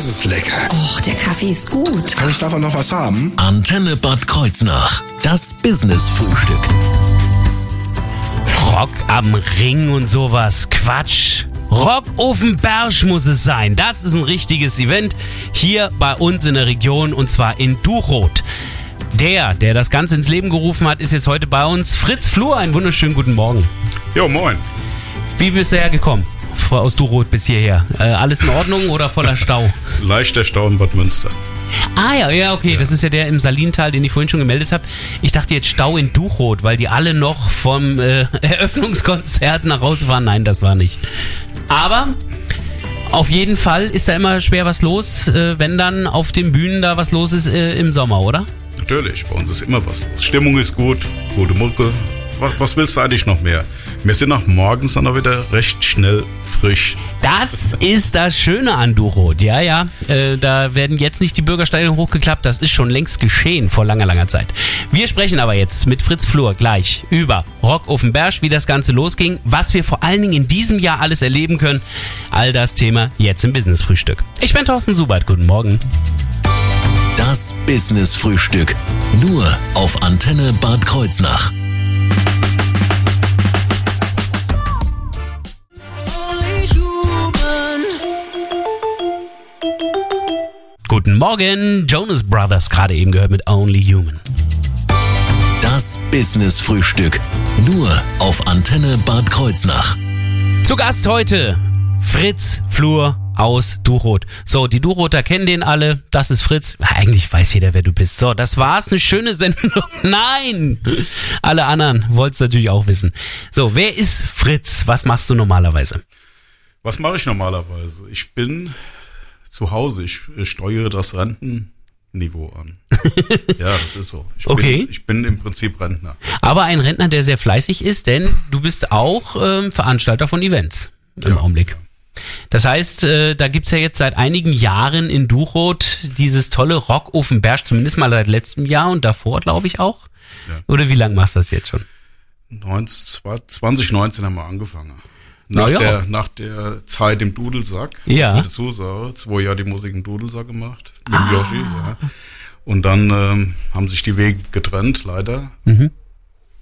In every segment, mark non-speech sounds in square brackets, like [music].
Das ist lecker. Och, der Kaffee ist gut. Kann ich davon noch was haben? Antenne Bad Kreuznach. Das Business-Frühstück. Rock am Ring und sowas. Quatsch. Rock Bersch muss es sein. Das ist ein richtiges Event hier bei uns in der Region und zwar in Duchroth. Der, der das Ganze ins Leben gerufen hat, ist jetzt heute bei uns. Fritz Flur, einen wunderschönen guten Morgen. Jo, moin. Wie bist du hergekommen? Aus Duchroth bis hierher. Äh, alles in Ordnung oder voller Stau? Leichter Stau in Bad Münster. Ah ja, ja, okay. Ja. Das ist ja der im Salintal, den ich vorhin schon gemeldet habe. Ich dachte jetzt Stau in Duchroth, weil die alle noch vom äh, [laughs] Eröffnungskonzert nach Hause fahren. Nein, das war nicht. Aber auf jeden Fall ist da immer schwer was los, äh, wenn dann auf den Bühnen da was los ist äh, im Sommer, oder? Natürlich, bei uns ist immer was los. Stimmung ist gut, gute Mucke, was, was willst du eigentlich noch mehr? Wir sind auch morgens dann auch wieder recht schnell frisch. Das ist das Schöne an Duchroth. Ja, ja. Äh, da werden jetzt nicht die Bürgersteine hochgeklappt. Das ist schon längst geschehen vor langer, langer Zeit. Wir sprechen aber jetzt mit Fritz Flur gleich über Rock auf dem Berg, wie das Ganze losging, was wir vor allen Dingen in diesem Jahr alles erleben können. All das Thema jetzt im Business Frühstück. Ich bin Thorsten Subert. Guten Morgen. Das Business Frühstück. Nur auf Antenne Bad Kreuznach. Guten Morgen, Jonas Brothers, gerade eben gehört mit Only Human. Das Business Frühstück. Nur auf Antenne Bad Kreuznach. Zu Gast heute Fritz Flur aus Duroth. So, die Duroter kennen den alle. Das ist Fritz. Eigentlich weiß jeder, wer du bist. So, das war's. Eine schöne Sendung. [laughs] Nein! Alle anderen wollten es natürlich auch wissen. So, wer ist Fritz? Was machst du normalerweise? Was mache ich normalerweise? Ich bin zu Hause. Ich steuere das Rentenniveau an. [laughs] ja, das ist so. Ich okay. Bin, ich bin im Prinzip Rentner. Aber ein Rentner, der sehr fleißig ist, denn du bist auch ähm, Veranstalter von Events im ja, Augenblick. Das heißt, äh, da gibt's ja jetzt seit einigen Jahren in Duchroth dieses tolle Rock Berg, zumindest mal seit letztem Jahr und davor, glaube ich, auch. Ja. Oder wie lange machst du das jetzt schon? 2019 haben wir angefangen. Nach, ja. der, nach der Zeit im Dudelsack, ja. ich dazu sagen, zwei Jahre die Musik im Dudelsack gemacht, mit ah. Yoshi, ja. Und dann ähm, haben sich die Wege getrennt, leider. Mhm.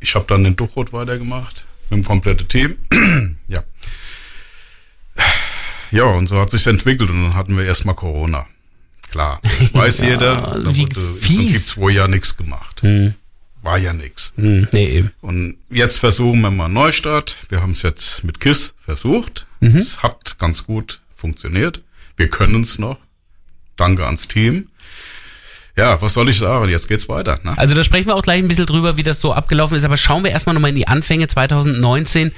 Ich habe dann den Duchrot weitergemacht, mit dem kompletten Team. [clears throat] ja. Ja, und so hat sich entwickelt und dann hatten wir erstmal Corona. Klar, [laughs] weiß ja, jeder, da wurde im Prinzip zwei Jahre nichts gemacht. Mhm war ja nix. Hm, nee, eben. Und jetzt versuchen wir mal Neustart. Wir haben es jetzt mit KISS versucht. Mhm. Es hat ganz gut funktioniert. Wir können es noch. Danke ans Team. Ja, was soll ich sagen? Jetzt geht's weiter. Ne? Also da sprechen wir auch gleich ein bisschen drüber, wie das so abgelaufen ist. Aber schauen wir erstmal nochmal in die Anfänge 2019.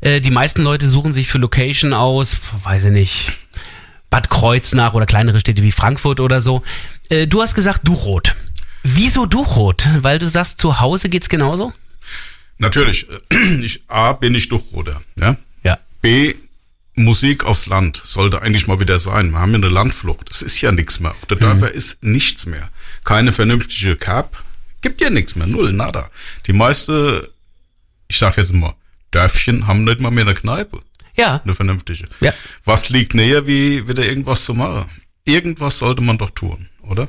Äh, die meisten Leute suchen sich für Location aus, weiß ich nicht, Bad Kreuznach oder kleinere Städte wie Frankfurt oder so. Äh, du hast gesagt, du rot. Wieso Duchrot? Weil du sagst, zu Hause geht's genauso? Natürlich. [clears throat] Ich, A, bin ich Duchroter. Ja? ja. B, Musik aufs Land sollte eigentlich mal wieder sein. Wir haben ja eine Landflucht. Es ist ja nichts mehr. Auf der Dörfer mhm. ist nichts mehr. Keine vernünftige Cap. Gibt ja nichts mehr. Null, nada. Die meiste, ich sag jetzt mal, Dörfchen haben nicht mal mehr eine Kneipe. Ja. Eine vernünftige. Ja. Was liegt näher, wie wieder irgendwas zu machen? Irgendwas sollte man doch tun, oder?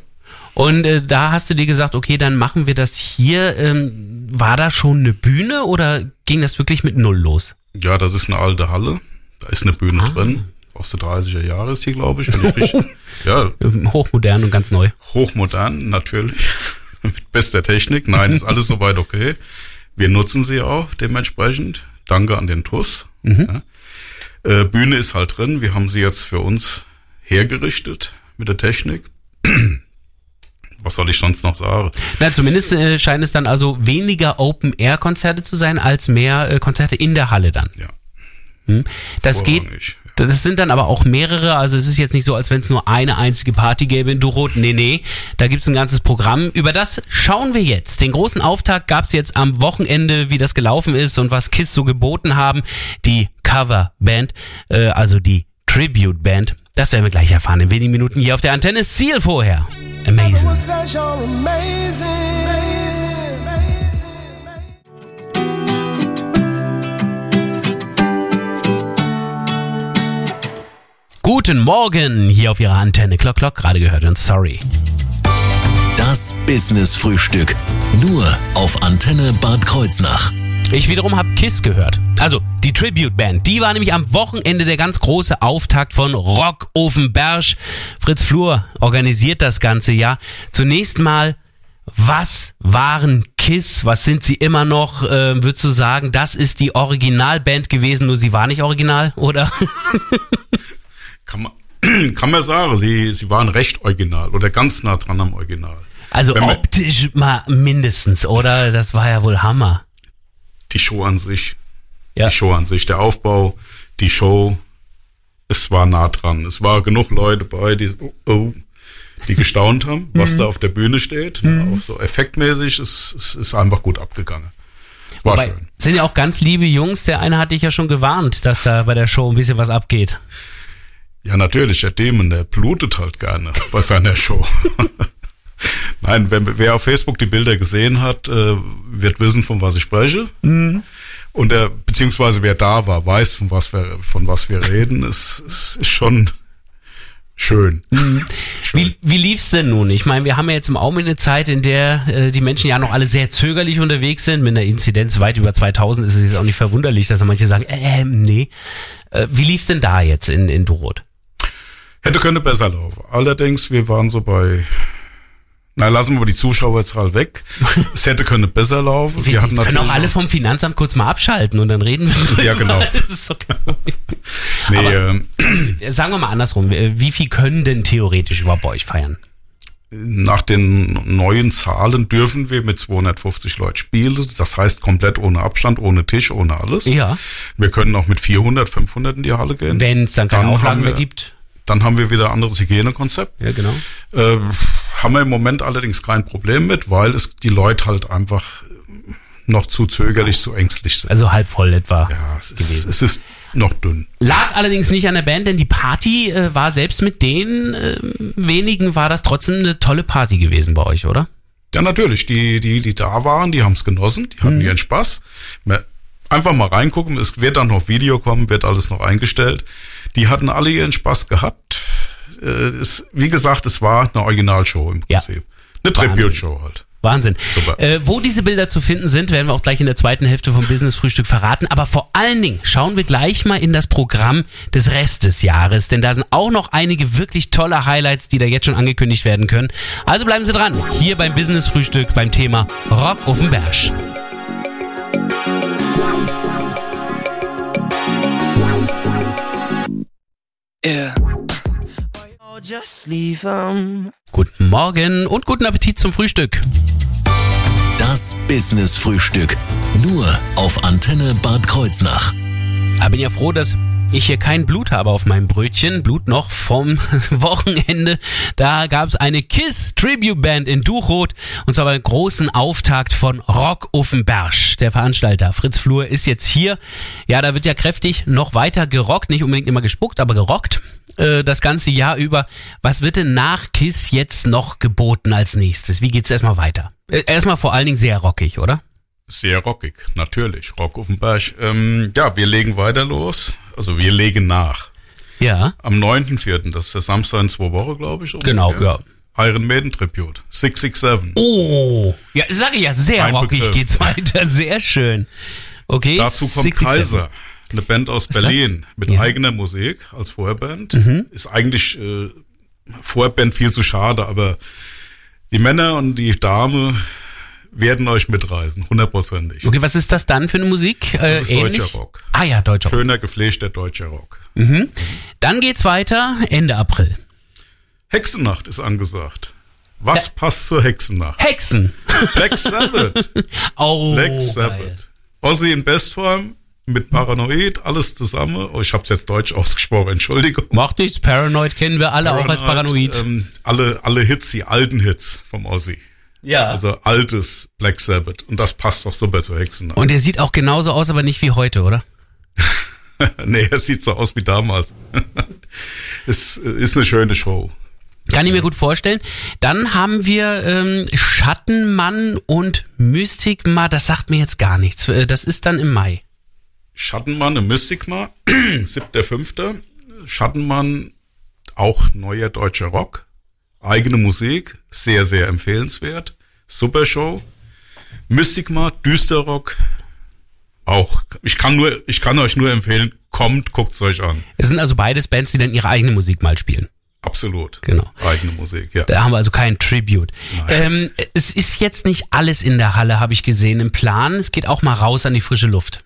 Und äh, da hast du dir gesagt, okay, dann machen wir das hier. Ähm, war da schon eine Bühne oder ging das wirklich mit Null los? Ja, das ist eine alte Halle. Da ist eine Bühne ah. drin. Aus den 30er Jahren ist die, glaube ich. Ich [laughs] ja. Hochmodern und ganz neu. Hochmodern, natürlich. [laughs] mit bester Technik. Nein, ist alles soweit okay. Wir nutzen sie auch dementsprechend. Danke an den TUS. Mhm. Ja. Äh, Bühne ist halt drin. Wir haben sie jetzt für uns hergerichtet mit der Technik was soll ich sonst noch sagen? Na, zumindest äh, scheint es dann also weniger Open-Air-Konzerte zu sein, als mehr äh, Konzerte in der Halle dann. Ja. Hm? Das geht. Das sind dann aber auch mehrere, also es ist jetzt nicht so, als wenn es nur eine einzige Party gäbe in Durot. Nee, nee, da gibt's ein ganzes Programm. Über das schauen wir jetzt. Den großen Auftakt gab's jetzt am Wochenende, wie das gelaufen ist und was KISS so geboten haben. Die Coverband, äh, also die Tribute Band. Das werden wir gleich erfahren in wenigen Minuten hier auf der Antenne. Ziel vorher. Amazing. Guten Morgen hier auf Ihrer Antenne. Klock, klock, gerade gehört und sorry. Das Business Frühstück. Nur auf Antenne Bad Kreuznach. Ich wiederum habe Kiss gehört. Also die Tribute Band. Die war nämlich am Wochenende der ganz große Auftakt von Rock Ofenberg. Fritz Flur organisiert das ganze Jahr. Zunächst mal, was waren Kiss? Was sind sie immer noch? Äh, würdest du sagen, das ist die Originalband gewesen, nur sie war nicht original, oder? [laughs] Kann man, [clears throat] kann man sagen, sie, sie waren recht original oder ganz nah dran am Original. Also optisch mal mindestens, oder? Das war ja wohl Hammer. Die Show an sich, Ja. die Show an sich, der Aufbau, die Show, es war nah dran. Es war genug Leute bei, die, oh, oh, die gestaunt haben, [laughs] was da auf der Bühne steht. Auch so effektmäßig, es, es ist einfach gut abgegangen. War Wobei, schön. sind ja auch ganz liebe Jungs. Der eine hatte ich ja schon gewarnt, dass da bei der Show ein bisschen was abgeht. Ja, natürlich, der Dämon, der blutet halt gerne bei seiner Show. [laughs] Nein, wer, wer auf Facebook die Bilder gesehen hat, äh, wird wissen, von was ich spreche. Und der, beziehungsweise wer da war, weiß, von was wir, von was wir reden. [laughs] Es, es ist schon schön. Wie, wie lief's denn nun? Ich meine, wir haben ja jetzt im Augenblick eine Zeit, in der äh, die Menschen ja noch alle sehr zögerlich unterwegs sind. Mit einer Inzidenz weit über 2000 ist es jetzt auch nicht verwunderlich, dass da manche sagen, äh, nee. Äh, wie lief's denn da jetzt in, in Durot? Hätte könnte besser laufen. Allerdings, wir waren so bei, na, lassen wir die Zuschauerzahl weg. [laughs] Es hätte könnte besser laufen. Wir Wir hatten können auch alle vom Finanzamt kurz mal abschalten und dann reden wir [laughs] drüber. Ja, genau. [laughs] Das ist so nee, aber- ähm, [clears throat] Sagen wir mal andersrum. Äh, Wie viel können denn theoretisch überhaupt bei euch feiern? Nach den neuen Zahlen dürfen wir mit 250 Leuten spielen. Das heißt komplett ohne Abstand, ohne Tisch, ohne alles. Ja. Wir können auch mit 400, 500 in die Halle gehen. Wenn es dann keine Dann Auflagen haben mehr wir- gibt. Dann haben wir wieder ein anderes Hygienekonzept. Ja, genau. Äh, haben wir im Moment allerdings kein Problem mit, weil es die Leute halt einfach noch zu zögerlich, zu ängstlich sind. Also halb voll etwa. ja, es ist, es ist noch dünn. Lag allerdings nicht an der Band, denn die Party äh, war selbst mit den äh, wenigen war das trotzdem eine tolle Party gewesen bei euch, oder? Ja, natürlich. Die, die, die da waren, die haben es genossen, die hatten ihren Spaß. Einfach mal reingucken. Es wird dann noch Video kommen, wird alles noch eingestellt. Die hatten alle ihren Spaß gehabt. Äh, Es, wie gesagt, es war eine Originalshow im Ja. Prinzip. Eine Wahnsinn. Tribute-Show halt. Wahnsinn. Super. Äh, wo diese Bilder zu finden sind, werden wir auch gleich in der zweiten Hälfte vom Business Frühstück verraten. Aber vor allen Dingen schauen wir gleich mal in das Programm des Rest des Jahres, denn da sind auch noch einige wirklich tolle Highlights, die da jetzt schon angekündigt werden können. Also bleiben Sie dran, hier beim Business Frühstück beim Thema Rock auf dem Berg. Yeah. Just leave 'em. Guten Morgen und guten Appetit zum Frühstück. Das Business Frühstück. Nur auf Antenne Bad Kreuznach. Da bin ja froh, dass ich hier kein Blut habe auf meinem Brötchen. Blut noch vom [laughs] Wochenende. Da gab es eine Kiss Tribute Band in Duchrot. Und zwar beim großen Auftakt von Rock Offenberg. Der Veranstalter Fritz Flur ist jetzt hier. Ja, da wird ja kräftig noch weiter gerockt. Nicht unbedingt immer gespuckt, aber gerockt. Äh, Das ganze Jahr über. Was wird denn nach Kiss jetzt noch geboten als nächstes? Wie geht's erstmal weiter? Äh, Erstmal vor allen Dingen sehr rockig, oder? Sehr rockig, natürlich. Rock auf dem Berg. Ähm, ja, wir legen weiter los. Also wir legen nach. Ja. Am 9.4., das ist der Samstag in zwei Wochen, glaube ich. Genau, ungefähr. Iron Maiden Tribute. 667. Oh, ja, sage ich ja, sehr Ein rockig Begriff. geht's weiter, sehr schön. Okay. Dazu kommt 67. Kaiser, eine Band aus das? Berlin mit Ja. Mhm. eigener Musik als Vorband. Ist eigentlich äh, Vorband viel zu schade, aber die Männer und die Dame werden euch mitreißen, hundertprozentig. Okay, was ist das dann für eine Musik? Äh, Das ist ähnlich? deutscher Rock. Ah ja, deutscher Rock. Schöner, gepflegter deutscher Rock. Dann geht's weiter, Ende April. Hexennacht ist angesagt. Was passt zur Hexennacht? Hexen. Black Sabbath. [laughs] Oh, Black geil. Sabbath. Ozzy in Bestform mit Paranoid, alles zusammen. Oh, ich hab's jetzt deutsch ausgesprochen, Entschuldigung. Macht nichts, Paranoid kennen wir alle auch als Paranoid. Ähm, alle, alle Hits, die alten Hits vom Ozzy. ja. Also altes Black Sabbath. Und das passt doch super zur Hexennacht. Und er sieht auch genauso aus, aber nicht wie heute, oder? [laughs] nee, es sieht so aus wie damals. [laughs] es ist eine schöne Show. Kann ich mir gut vorstellen. Dann haben wir ähm, Schattenmann und Mystikma, das sagt mir jetzt gar nichts. Äh, Das ist dann im Mai. Schattenmann im Mystigma, 7.5. [clears throat] Schattenmann, auch neuer deutscher Rock, eigene Musik, sehr, sehr empfehlenswert. Super Show. Mystigma, Düsterrock, auch. Ich kann nur, ich kann euch nur empfehlen, kommt, guckt's euch an. Es sind also beides Bands, die dann ihre eigene Musik mal spielen. Absolut. Genau. Eigene Musik, ja. Da haben wir also kein Tribute. Ähm, es ist jetzt nicht alles in der Halle, habe ich gesehen, im Plan. Es geht auch mal raus an die frische Luft.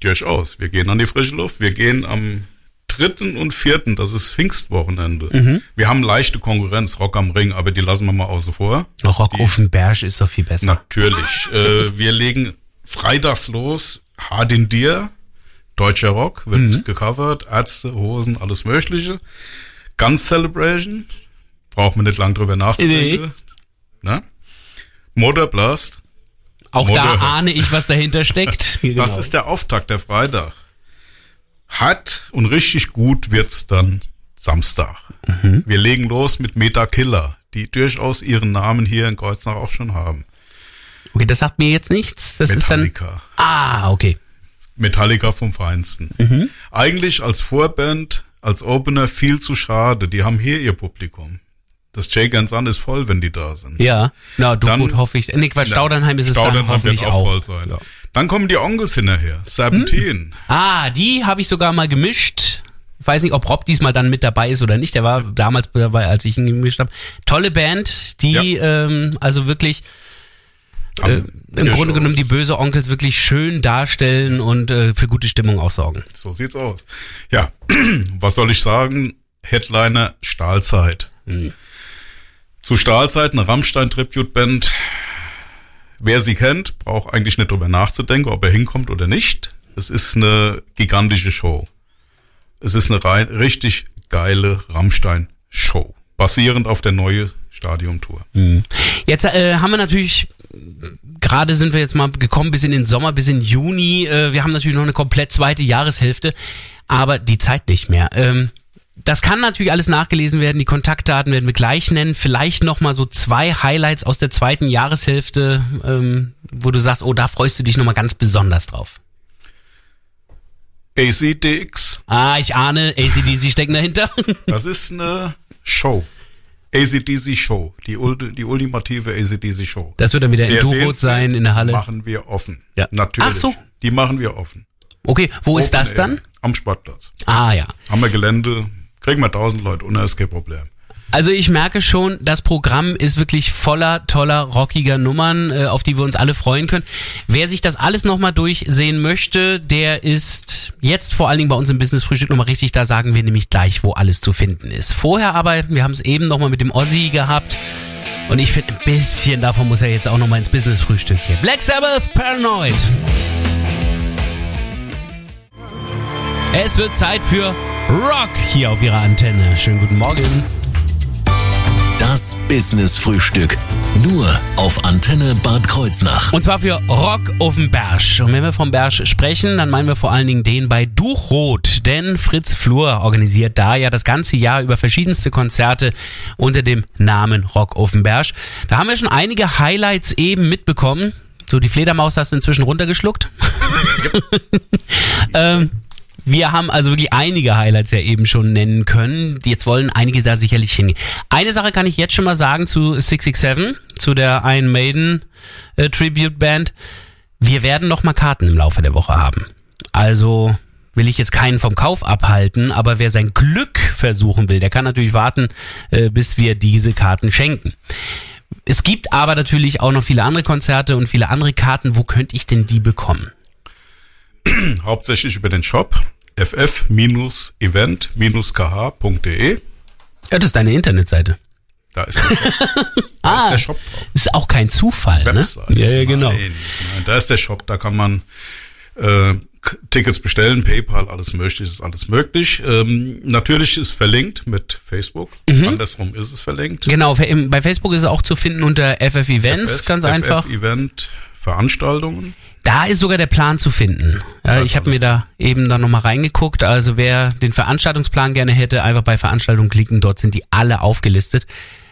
Durchaus. Wir gehen an die frische Luft. Wir gehen am dritten und vierten, das ist Pfingstwochenende. Mhm. Wir haben leichte Konkurrenz, Rock am Ring, aber die lassen wir mal außen vor. Rock auf dem Berg ist doch viel besser. Natürlich. [laughs] äh, wir legen freitags los. Hard in Dir, deutscher Rock, wird Mhm. gecovert, Ärzte, Hosen, alles Mögliche. Guns Celebration, braucht man nicht lang drüber nachzudenken. Ne? Motor Blast, auch da Motorhead. ahne ich, was dahinter steckt. [laughs] Genau. das ist der Auftakt der Freitag. Hart und richtig gut wird's dann Samstag. Mhm. Wir legen los mit Meta Killer, die durchaus ihren Namen hier in Kreuznach auch schon haben. Okay, das sagt mir jetzt nichts. Das ist dann. Metallica. Ah, okay. Metallica vom Feinsten. Mhm. Eigentlich als Vorband, als Opener viel zu schade. Die haben hier ihr Publikum. Das Jake and Sun ist voll, wenn die da sind. Ja. Na, du Dann- gut, hoffe ich. Nee, Quatsch, Staudernheim ist es dann Staudernheim hoffentlich wird auch. voll sein. Ja. Dann kommen die Onkels hinterher. Seventeen. Ah, die habe ich sogar mal gemischt. Ich weiß nicht, ob Rob diesmal dann mit dabei ist oder nicht. Der war damals dabei, als ich ihn gemischt habe. Tolle Band, die ähm, also wirklich äh, im Grunde Shows. genommen die böse Onkels wirklich schön darstellen und äh, für gute Stimmung auch sorgen. So sieht's aus. Ja, [clears throat] was soll ich sagen? Headliner Stahlzeit. Mhm. Zu Stahlzeit, eine Rammstein-Tribute-Band. Wer sie kennt, braucht eigentlich nicht drüber nachzudenken, ob er hinkommt oder nicht. Es ist eine gigantische Show. Es ist eine rein, richtig geile Rammstein-Show. Basierend auf der neue Stadiumtour. Jetzt äh, haben wir natürlich, gerade sind wir jetzt mal gekommen bis in den Sommer, bis in Juni. Äh, wir haben natürlich noch eine komplett zweite Jahreshälfte, aber die Zeit nicht mehr. Ähm, das kann natürlich alles nachgelesen werden. Die Kontaktdaten werden wir gleich nennen. Vielleicht noch mal so zwei Highlights aus der zweiten Jahreshälfte, ähm, wo du sagst, oh, da freust du dich noch mal ganz besonders drauf. ACDX, Ah, ich ahne, ACDC stecken dahinter. [laughs] das ist eine Show. ACDC Show. Die, die ultimative ACDC Show. Das wird dann wieder in Sehr Durot sehenswert. sein in der Halle. Machen wir offen. Ja. Natürlich. Ach so. Die machen wir offen. Okay, wo ist Open das Air. dann? Am Sportplatz. Ah ja. Haben wir Gelände, kriegen wir tausend Leute unter, ist kein Problem. Also ich merke schon, das Programm ist wirklich voller toller, rockiger Nummern, äh, auf die wir uns alle freuen können. Wer sich das alles nochmal durchsehen möchte, der ist jetzt vor allen Dingen bei uns im Business Frühstück nochmal richtig, da sagen wir nämlich gleich, wo alles zu finden ist. Vorher aber, wir haben es eben nochmal mit dem Ossi gehabt und ich finde ein bisschen davon muss er jetzt auch nochmal ins Business Frühstück hier. Black Sabbath Paranoid. Es wird Zeit für Rock hier auf ihrer Antenne. Schönen guten Morgen. Das Business Frühstück. Nur auf Antenne Bad Kreuznach. Und zwar für Rock auf dem Berg. Und wenn wir vom Berg sprechen, dann meinen wir vor allen Dingen den bei Duchrot. Denn Fritz Flur organisiert da ja das ganze Jahr über verschiedenste Konzerte unter dem Namen Rock auf dem Berg. Da haben wir schon einige Highlights eben mitbekommen. So, die Fledermaus hast du inzwischen runtergeschluckt. [laughs] [laughs] ähm, wir haben also wirklich einige Highlights ja eben schon nennen können. Jetzt wollen einige da sicherlich hingehen. Eine Sache kann ich jetzt schon mal sagen zu 667, zu der Iron Maiden äh, Tribute Band. Wir werden noch mal Karten im Laufe der Woche haben. Also will ich jetzt keinen vom Kauf abhalten, aber wer sein Glück versuchen will, der kann natürlich warten, äh, bis wir diese Karten schenken. Es gibt aber natürlich auch noch viele andere Konzerte und viele andere Karten. Wo könnte ich denn die bekommen? [clears throat] Hauptsächlich über den Shop ff-event-kh.de. Ja, das ist deine Internetseite. Da ist der Shop. [laughs] Da Ah. ist der Shop drauf. Ist auch kein Zufall, ne? Website. Ja, ja, genau. Nein, nein, da ist der Shop, da kann man äh, Tickets bestellen, PayPal, alles möglich, ist alles möglich. Ähm, natürlich ist verlinkt mit Facebook. Mhm. Andersrum ist es verlinkt. Genau, bei Facebook ist es auch zu finden unter FF Events, FS, ganz einfach. FF Event Veranstaltungen. Da ist sogar der Plan zu finden. Ja, ich habe mir da eben dann nochmal reingeguckt. Also wer den Veranstaltungsplan gerne hätte, einfach bei Veranstaltungen klicken. Dort sind die alle aufgelistet.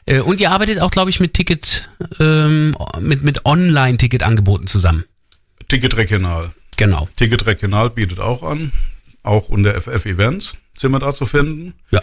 Äh, Und ihr arbeitet auch, glaube ich, mit Ticket, ähm, mit, mit Online-Ticket-Angeboten zusammen. Ticket Regional. Genau. Ticket Regional bietet auch an, auch unter FF Events. sind wir da zu finden. Ja.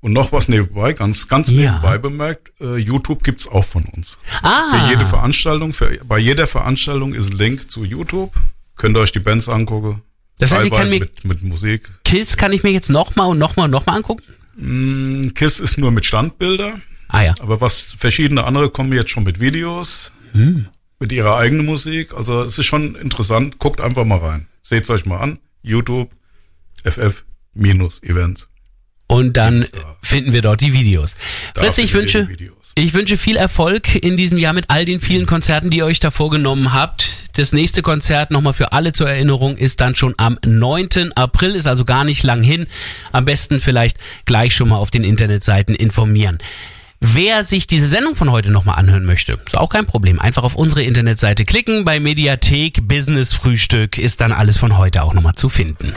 Und noch was nebenbei, ganz, ganz Ja. nebenbei bemerkt, äh, YouTube gibt's auch von uns. Ah. Für jede Veranstaltung, für, bei jeder Veranstaltung ist ein Link zu YouTube. Könnt ihr euch die Bands angucken. Das heißt, ich kann mir- mit, mit Musik. Kills kann ich mir jetzt nochmal und nochmal und nochmal angucken? Mm, KISS ist nur mit Standbilder. Ah ja. Aber was verschiedene andere kommen jetzt schon mit Videos, Hm. mit ihrer eigenen Musik. Also es ist schon interessant. Guckt einfach mal rein. Seht's euch mal an. YouTube, FF minus Events. Und dann finden wir dort die Videos. Da Fritz, ich wünsche, ich wünsche viel Erfolg in diesem Jahr mit all den vielen Konzerten, die ihr euch da vorgenommen habt. Das nächste Konzert, nochmal für alle zur Erinnerung, ist dann schon am 9. April, ist also gar nicht lang hin. Am besten vielleicht gleich schon mal auf den Internetseiten informieren. Wer sich diese Sendung von heute nochmal anhören möchte, ist auch kein Problem. Einfach auf unsere Internetseite klicken. Bei Mediathek Business Frühstück ist dann alles von heute auch nochmal zu finden.